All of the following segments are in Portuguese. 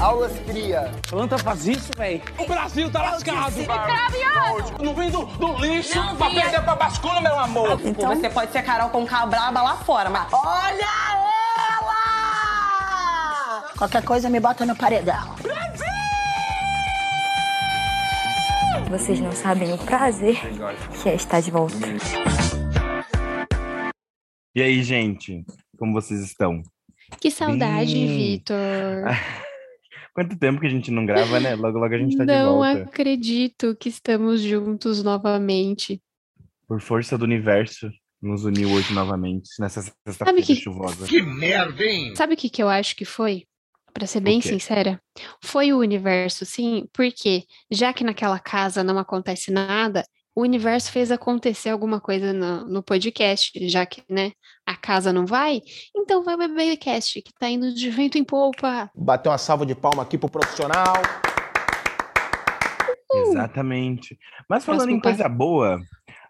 Aulas cria. Planta faz isso, velho. O Brasil tá lascado. Não vem do, do lixo pra perder pra bascula, meu amor. Então você pode ser Carol com braba lá fora, mas Olha ela! Qualquer coisa me bota no paredão. Vocês não sabem o prazer que é estar de volta. E aí, gente? Como vocês estão? Que saudade, Bem. Vitor. Quanto tempo que a gente não grava, né? Logo, logo a gente tá de Não volta. acredito que estamos juntos novamente. Por força do universo, nos uniu hoje novamente, nessa sexta-feira que- chuvosa. Sabe o que, que eu acho que foi? Pra ser bem sincera, foi o universo, sim, porque já que naquela casa não acontece nada, o universo fez acontecer alguma coisa no, no podcast, já que, né, a casa não vai, então vai o BBcast, que tá indo de vento em polpa. Bater uma salva de palma aqui pro profissional. Exatamente. Mas falando em coisa boa,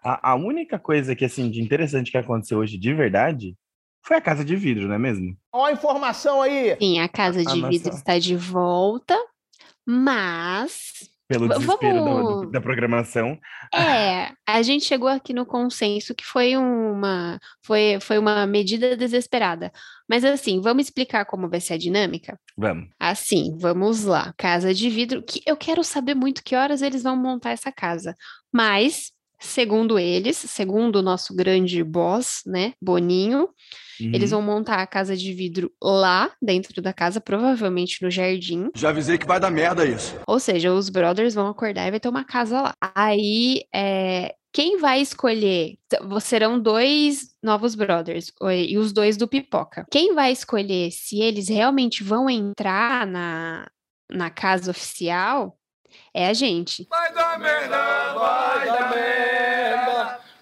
a, a única coisa que, assim, de interessante que aconteceu hoje de verdade foi a casa de vidro, não é mesmo? Ó a informação aí. Sim, a casa A de vidro nossa- está de volta, mas Pelo desespero vamos- da programação. É, a gente chegou aqui no consenso que foi uma, foi, foi uma medida desesperada. Mas assim, vamos explicar como vai ser a dinâmica? Vamos. Assim, vamos lá. Casa de vidro, que eu quero saber muito que horas eles vão montar essa casa. Mas, segundo eles, segundo o nosso grande boss, né, Boninho, eles Uhum. vão montar a casa de vidro lá dentro da casa, provavelmente no jardim. Já avisei que vai dar merda isso. Ou seja, os brothers vão acordar e vai ter uma casa lá. Aí, é, quem vai escolher? Serão dois novos brothers e os dois do Pipoca. Quem vai escolher se eles realmente vão entrar na, na casa oficial é a gente. Vai dar merda, vai dar merda.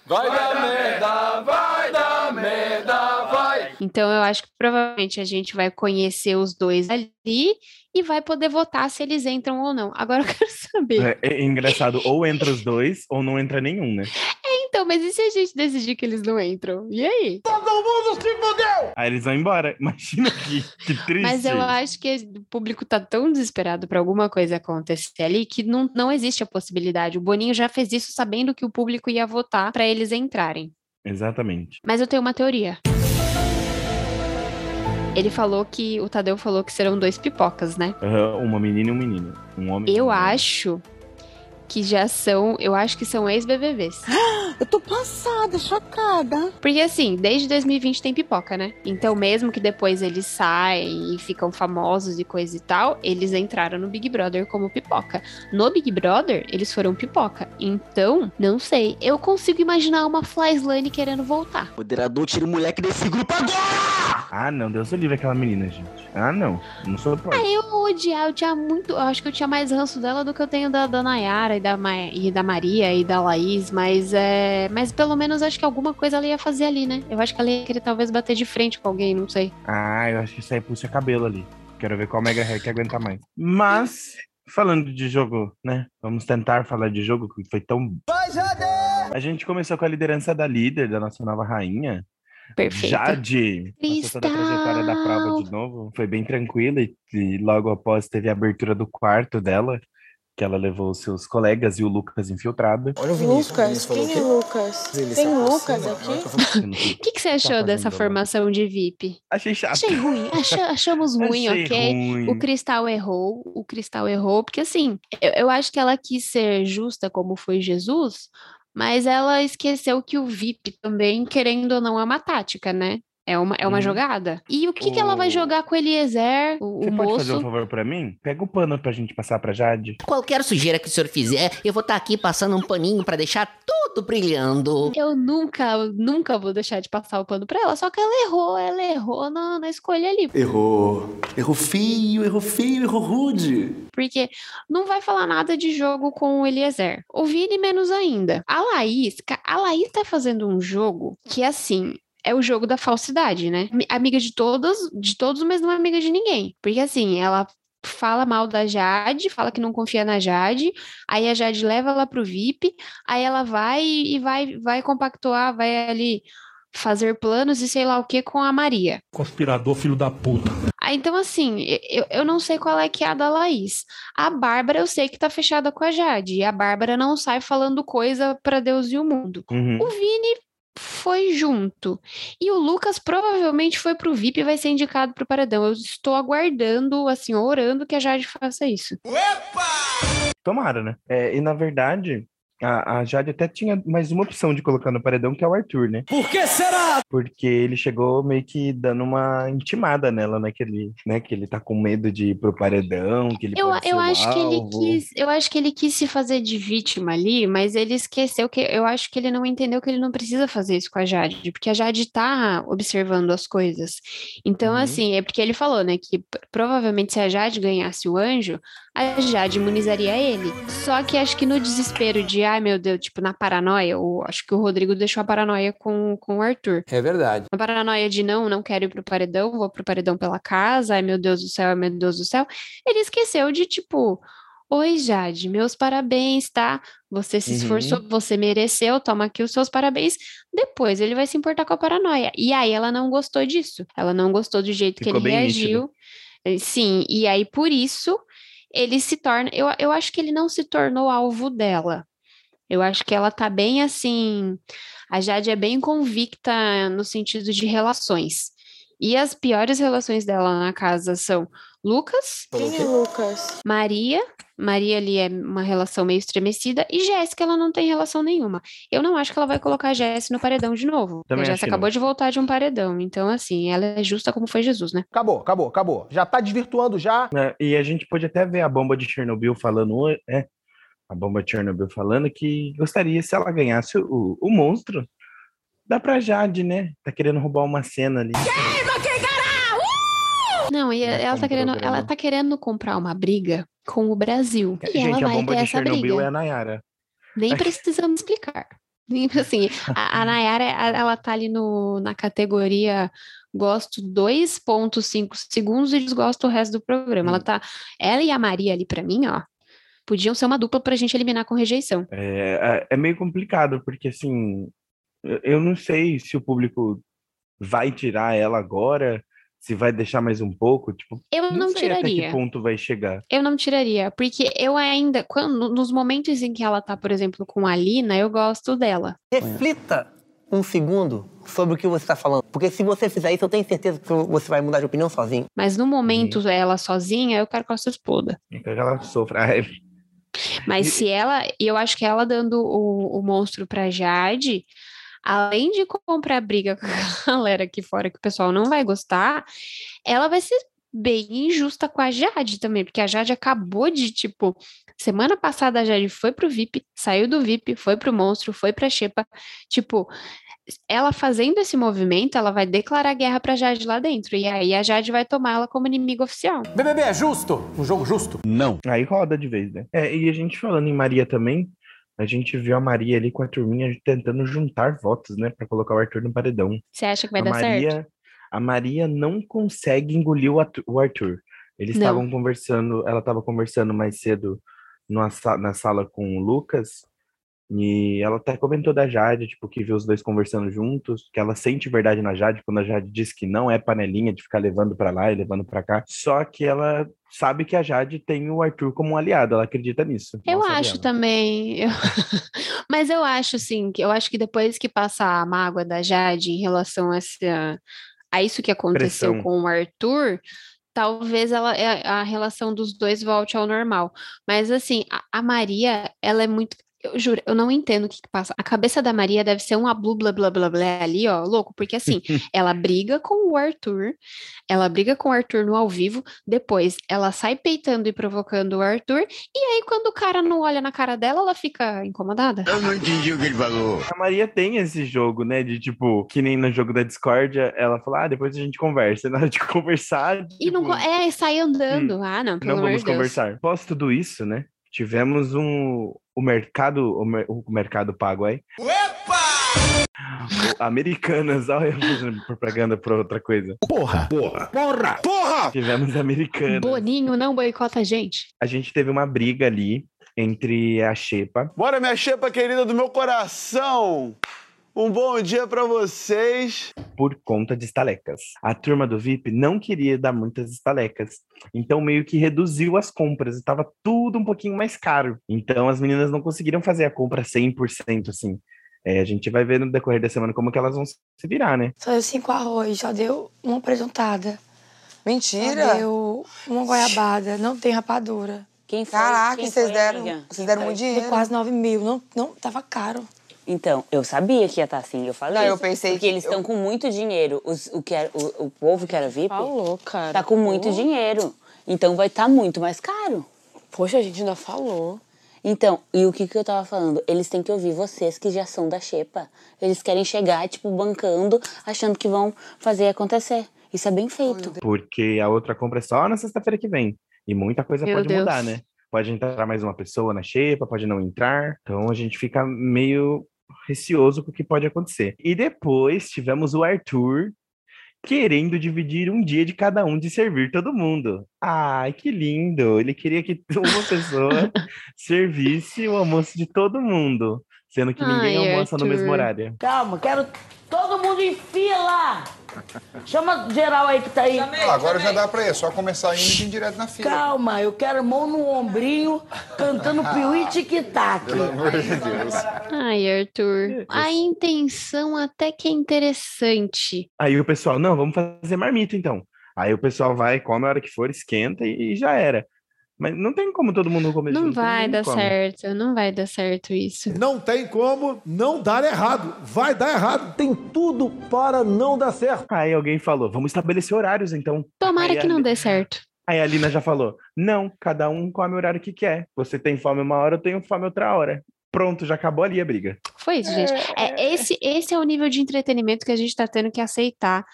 Vai dar merda, vai dar merda, vai. Então, eu acho que provavelmente a gente vai conhecer os dois ali e vai poder votar se eles entram ou não. Agora eu quero saber. É, é engraçado, ou entra os dois, ou não entra nenhum, né? Então, mas e se a gente decidir que eles não entram? E aí? Todo mundo se fudeu! Aí eles vão embora. Imagina que, que triste. Mas eu acho que o público tá tão desesperado para alguma coisa acontecer ali que não, não existe a possibilidade. O Boninho já fez isso sabendo que o público ia votar para eles entrarem. Exatamente. Mas eu tenho uma teoria. Ele falou que, o Tadeu falou que serão dois pipocas, né? Aham, uma menina e um menino. Um homem Eu mulher. acho que já são, eu acho que são ex-BBBs. Eu tô passada, chocada. Porque assim, desde 2020 tem pipoca, né? Então, mesmo que depois eles saem e ficam famosos e coisa e tal, eles entraram no Big Brother como pipoca. No Big Brother, eles foram pipoca. Então, não sei. Eu consigo imaginar uma Fly Slane querendo voltar. Moderador, tira o moleque desse grupo agora! Ah, não, Deus o livre aquela menina, gente. Ah, não. Não sou Ah, próximo. eu odiar, eu tinha muito. Eu acho que eu tinha mais ranço dela do que eu tenho da, da Nayara e da, Ma- e da Maria e da Laís, mas é. Mas pelo menos acho que alguma coisa ela ia fazer ali, né? Eu acho que ela ia querer talvez bater de frente com alguém, não sei. Ah, eu acho que isso aí puxa cabelo ali. Quero ver qual Mega Hair que aguenta mais. Mas, falando de jogo, né? Vamos tentar falar de jogo que foi tão. A gente começou com a liderança da líder, da nossa nova rainha. Perfeito. Jade. Passou toda a trajetória da prova de novo. Foi bem tranquila e, e logo após teve a abertura do quarto dela, que ela levou os seus colegas e o Lucas infiltrado. Olha o Vinícius. Lucas, quem é Lucas? Tem Lucas aqui? O que, que você achou fazendo dessa formação de VIP? Achei chato. Achei ruim, acha- achamos ruim, Achei ok? ruim. O Cristal errou, o Cristal errou, porque assim, eu, eu acho que ela quis ser justa como foi Jesus, mas ela esqueceu que o VIP também, querendo ou não, é uma tática, né? É uma, é uma Uhum. jogada. E o que, que ela vai O- jogar com o Eliezer, o, Você o pode fazer um moço? favor pra mim? Pega o pano pra gente passar pra Jade. Qualquer sujeira que o senhor fizer, eu vou estar aqui passando um paninho pra deixar tudo brilhando. Eu nunca, nunca vou deixar de passar o pano pra ela, só que ela errou, ela errou na, na escolha ali. Errou. Errou feio, errou feio, errou rude. Porque não vai falar nada de jogo com o Eliezer. O Vini menos ainda. A Laís, a Laís tá fazendo um jogo que, assim, é o jogo da falsidade, né? Mi- Amiga de todas, de todos, mas não é amiga de ninguém. Porque, assim, ela fala mal da Jade, fala que não confia na Jade, aí a Jade leva ela pro VIP, aí ela vai e vai, vai compactuar, vai ali fazer planos e sei lá o que com a Maria. Conspirador, filho da puta. Ah, Então, assim, eu, eu não sei qual é que é a da Laís. A Bárbara eu sei que tá fechada com a Jade. E a Bárbara não sai falando coisa pra Deus e o mundo. Uhum. O Vini foi junto. E o Lucas provavelmente foi pro VIP e vai ser indicado pro paredão. Eu estou aguardando, assim, orando que a Jade faça isso. Tomara, né? É, e na verdade, a, a Jade até tinha mais uma opção de colocar no paredão, que é o Arthur, né? Por que será? Porque ele chegou meio que dando uma intimada nela, né? Que ele, né? Que ele tá com medo de ir pro paredão, que ele Eu, pode ser eu o acho que ele alvo. quis, eu acho que ele quis se fazer de vítima ali, mas ele esqueceu que eu acho que ele não entendeu que ele não precisa fazer isso com a Jade, porque a Jade tá observando as coisas. Então, Uhum. assim, é porque ele falou, né, que provavelmente se a Jade ganhasse o anjo, a Jade imunizaria ele. Só que acho que no desespero de, ai meu Deus, tipo, na paranoia, o, acho que o Rodrigo deixou a paranoia com, com o Arthur. É verdade. A paranoia de não, não quero ir pro paredão, vou pro paredão pela casa, ai meu Deus do céu, ai meu Deus do céu. Ele esqueceu de tipo, oi Jade, meus parabéns, tá? Você se Uhum. esforçou, você mereceu, toma aqui os seus parabéns. Depois ele vai se importar com a paranoia. E aí ela não gostou disso. Ela não gostou do jeito que Ficou ele bem reagiu. Sim, e aí por isso ele se torna. Eu, eu acho que ele não se tornou alvo dela. Eu acho que ela tá bem assim. A Jade é bem convicta no sentido de relações. E as piores relações dela na casa são Lucas, Quem é Lucas? Maria. Maria ali é uma relação meio estremecida. E Jéssica, ela não tem relação nenhuma. Eu não acho que ela vai colocar a Jéssica no paredão de novo. Também a Jéssica que não. acabou de voltar de um paredão. Então, assim, ela é justa como foi Jesus, né? Acabou, acabou, acabou. Já tá desvirtuando já. né? E a gente pode até ver a bomba de Chernobyl falando, é, a bomba de Chernobyl falando que gostaria, se ela ganhasse o, o monstro, dá pra Jade, né? Tá querendo roubar uma cena ali. Não, e ela com tá o querendo, programa. ela tá querendo comprar uma briga com o Brasil. E Gente, ela a vai bomba ter de Chernobyl briga. é a Nayara. Nem precisamos explicar. Assim, a, a Nayara, a- ela tá ali no, na categoria gosto 2.5 segundos e desgosto o resto do programa. Hum. Ela tá, ela e a Maria ali pra mim, ó, podiam ser uma dupla pra gente eliminar com rejeição. É, é é meio complicado, porque assim, eu não sei se o público vai tirar ela agora, se vai deixar mais um pouco, tipo, Eu não, sei até que tiraria. ponto vai chegar. Eu não tiraria, porque eu ainda, quando, nos momentos em que ela tá, por exemplo, com a Lina, eu gosto dela. Reflita um segundo sobre o que você está falando. Porque se você fizer isso, eu tenho certeza que você vai mudar de opinião sozinho. Mas no momento ela sozinha, eu quero que ela se exploda. Eu quero que ela sofra. Mas se ela, e eu acho que ela dando o, o monstro pra Jade, além de comprar briga com a galera aqui fora que o pessoal não vai gostar, ela vai ser bem injusta com a Jade também, porque a Jade acabou de, tipo, semana passada a Jade foi pro VIP, saiu do VIP, foi pro monstro, foi pra Xepa, tipo, ela fazendo esse movimento, ela vai declarar guerra pra Jade lá dentro, e aí a Jade vai tomar ela como inimiga oficial. BBB é justo? Um jogo justo? Não. Aí roda de vez, né? É, e a gente falando em Maria também, a gente viu a Maria ali com a turminha tentando juntar votos, né, Pra colocar o Arthur no paredão. Você acha que vai a dar Maria, certo? a Maria não consegue engolir o Arthur. Eles estavam conversando, ela estava conversando mais cedo na sala com o Lucas, e ela até comentou da Jade, tipo, que viu os dois conversando juntos, que ela sente verdade na Jade, quando a Jade diz que não é panelinha de ficar levando pra lá e levando pra cá. Só que ela sabe que a Jade tem o Arthur como um aliado, ela acredita nisso. Eu acho ela. também. eu- Mas eu acho, assim, que eu acho que depois que passar a mágoa da Jade em relação a, essa, a isso que aconteceu Pressão. com o Arthur, talvez ela, é- a relação dos dois volte ao normal. Mas, assim, a, a Maria, ela é muito. Eu juro, eu não entendo o que, que passa. A cabeça da Maria deve ser um blá blá blá blá blá ali, ó, louco, porque assim, ela briga com o Arthur, ela briga com o Arthur no ao vivo, depois ela sai peitando e provocando o Arthur, e aí quando o cara não olha na cara dela, ela fica incomodada. Eu não entendi o que ele falou. A Maria tem esse jogo, né? De tipo, que nem no jogo da discórdia, ela fala, ah, depois a gente conversa. E na hora de conversar, E não, tipo, é, sai andando. Ah, não, pelo não amor vamos de Deus. conversar. Após tudo isso, né? Tivemos um o mercado o, mer- o mercado pago aí. O Americanas, olha eu fazendo propaganda por outra coisa. Porra, porra, porra, porra! Tivemos Americanas. Boninho não boicota a gente. A gente teve uma briga ali entre a Xepa. Bora, minha xepa querida do meu coração! Um bom dia para vocês. Por conta de estalecas. A turma do VIP não queria dar muitas estalecas. Então meio que reduziu as compras. Estava tudo um pouquinho mais caro. Então as meninas não conseguiram fazer a compra 100% assim. É, a gente vai ver no decorrer da semana como que elas vão se virar, né? Só deu cinco arroz, só deu uma apresentada. Mentira! Só deu uma goiabada, não tem rapadura. Quem foi? Caraca, Quem vocês foi, deram, amiga? vocês deram muito dinheiro. Deu quase 9 mil, não, não, tava caro. Então, eu sabia que ia estar assim, eu falei. Não, eu isso, pensei Porque que eles estão eu- com muito dinheiro. Os, o, que era, o, o povo que era VIP Falou, cara. tá com muito dinheiro. Então vai estar muito mais caro. Poxa, a gente ainda falou. Então, e o que, que eu tava falando? Eles têm que ouvir vocês que já são da xepa. Eles querem chegar, tipo, bancando, achando que vão fazer acontecer. Isso é bem feito. Porque a outra compra é só na sexta-feira que vem. E muita coisa Meu pode Deus. mudar, né? Pode entrar mais uma pessoa na xepa, pode não entrar. Então a gente fica meio receoso com o que pode acontecer. E depois tivemos o Arthur querendo dividir um dia de cada um de servir todo mundo. Ai, que lindo! Ele queria que uma pessoa servisse o almoço de todo mundo, sendo que ninguém Ai, almoça no mesmo Arthur. horário. Calma, quero todo mundo em fila. Chama geral aí que tá aí. Ah, agora já dá pra ir, é só começar indo e vir direto na fila. Calma, eu quero mão no ombrinho, cantando piuí tic-tac. Pelo amor de Deus. Ai, Arthur. A intenção até que é interessante. Aí o pessoal, não, vamos fazer marmita então. Aí o pessoal vai, come a hora que for, esquenta e, e já era. Mas não tem como todo mundo comer Não junto, vai dar come. certo, não vai dar certo isso. Não tem como não dar errado. Vai dar errado. Tem tudo para não dar certo. Aí alguém falou, vamos estabelecer horários então. Tomara Aí que a não dê certo. Aí a Lina já falou, não, cada um come o horário que quer. Você tem fome uma hora, eu tenho fome outra hora. Pronto, já acabou ali a briga. Foi isso, gente. É, esse, esse é o nível de entretenimento que a gente tá tendo que aceitar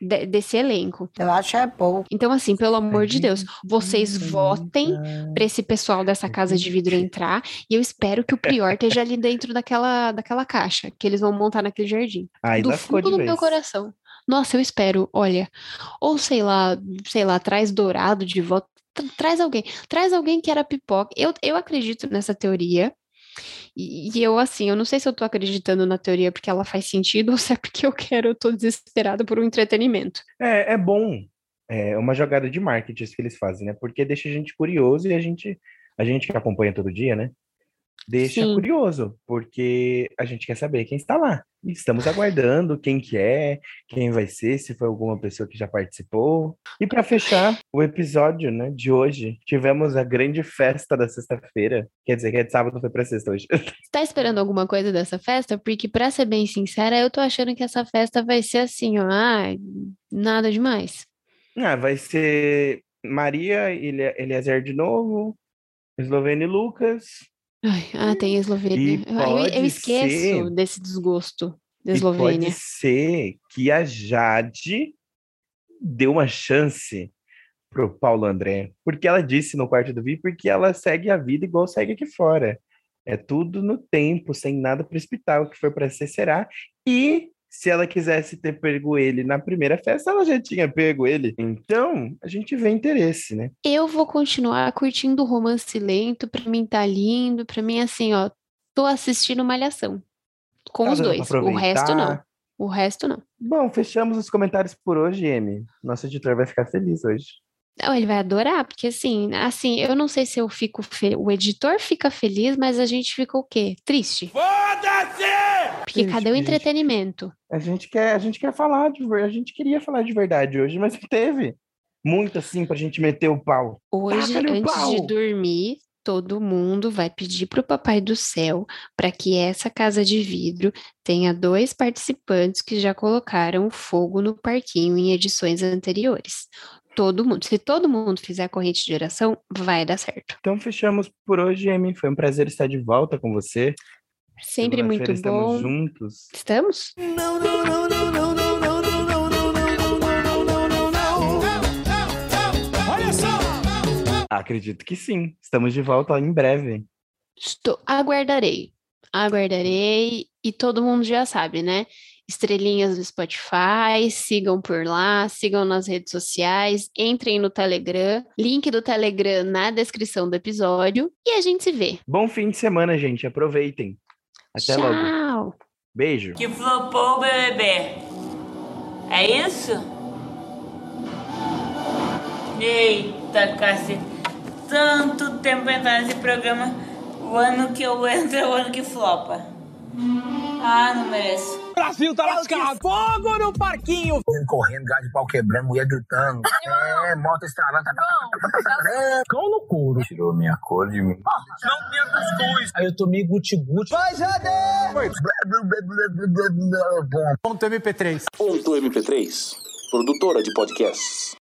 de- desse elenco. Eu acho é pouco. Então, assim, pelo amor de Deus, vocês votem para esse pessoal dessa casa de vidro entrar e eu espero que o Prior esteja ali dentro daquela, daquela caixa que eles vão montar naquele jardim. Aí do fundo do meu vez. coração. Nossa, eu espero, olha, ou sei lá, sei lá, traz Dourado de volta, tra- traz alguém, traz alguém que era pipoca. Eu, eu acredito nessa teoria. E, e eu, assim, eu não sei se eu tô acreditando na teoria porque ela faz sentido ou se é porque eu quero, eu tô desesperada por um entretenimento. É, é bom. É uma jogada de marketing que eles fazem, né? Porque deixa a gente curioso e a gente, a gente que acompanha todo dia, né? Deixa Sim. curioso, porque a gente quer saber quem está lá. Estamos aguardando quem que é, quem vai ser, se foi alguma pessoa que já participou. E para fechar o episódio, né, de hoje, tivemos a grande festa da sexta-feira. Quer dizer, que é de sábado, foi para sexta hoje. Tá esperando alguma coisa dessa festa? Porque, pra ser bem sincera, eu tô achando que essa festa vai ser assim, ó, ah, nada demais. Ah, vai ser Maria, Eliezer de novo, Eslovênia e Lucas. Ai, ah, tem a Eslovênia. Eu- eu, esqueço ser- desse desgosto da Eslovênia. pode ser que a Jade deu uma chance pro Paulo André, porque ela disse no quarto do VIP porque ela segue a vida igual segue aqui fora. É tudo no tempo, sem nada precipitar, o que for para ser será. E se ela quisesse ter pego ele na primeira festa, ela já tinha pego ele. Então, a gente vê interesse, né? Eu vou continuar curtindo o romance lento, pra mim tá lindo, pra mim assim, ó, tô assistindo Malhação. Com Tá os dois. O resto não. O resto não. Bom, fechamos os comentários por hoje, Amy. Nosso editor vai ficar feliz hoje. Não, ele vai adorar, porque assim, assim, eu não sei se eu fico fe... o editor fica feliz, mas a gente fica o quê? Triste. Foda-se! Porque Triste, cadê o gente. entretenimento? A gente quer, a gente quer falar de a gente queria falar de verdade hoje, mas não teve muito assim pra gente meter o pau. Hoje, Taca-lhe o antes de dormir, todo mundo vai pedir pro Papai do Céu para que essa casa de vidro tenha dois participantes que já colocaram fogo no parquinho em edições anteriores. Todo mundo, se todo mundo fizer a corrente de oração, vai dar certo. Então fechamos por hoje, Amy. Foi um prazer estar de volta com você. Sempre muito bom. Estamos juntos. Estamos? Olha só! Acredito que sim. Estamos de volta em breve. Estou, aguardarei. Aguardarei. E todo mundo já sabe, né? Estrelinhas do Spotify, sigam por lá, sigam nas redes sociais, entrem no Telegram, link do Telegram na descrição do episódio e a gente se vê. Bom fim de semana, gente. Aproveitem. Até logo. Tchau! Beijo. Que flopou o BBB. É isso? Eita, cacete. Tanto tempo pra entrar nesse programa. O ano que eu entro é o ano que flopa. Ah, não mereço. Brasil tá lascado. Fogo no parquinho. Correndo, gás de pau quebrando, mulher gritando. É, moto estralando. Cão couro. Tirou minha cor de mim. Não tinha cuscuz. Aí eu tomei guti-guti. Vai, Jade! Ponto MP3. Ponto MP3, produtora de podcasts.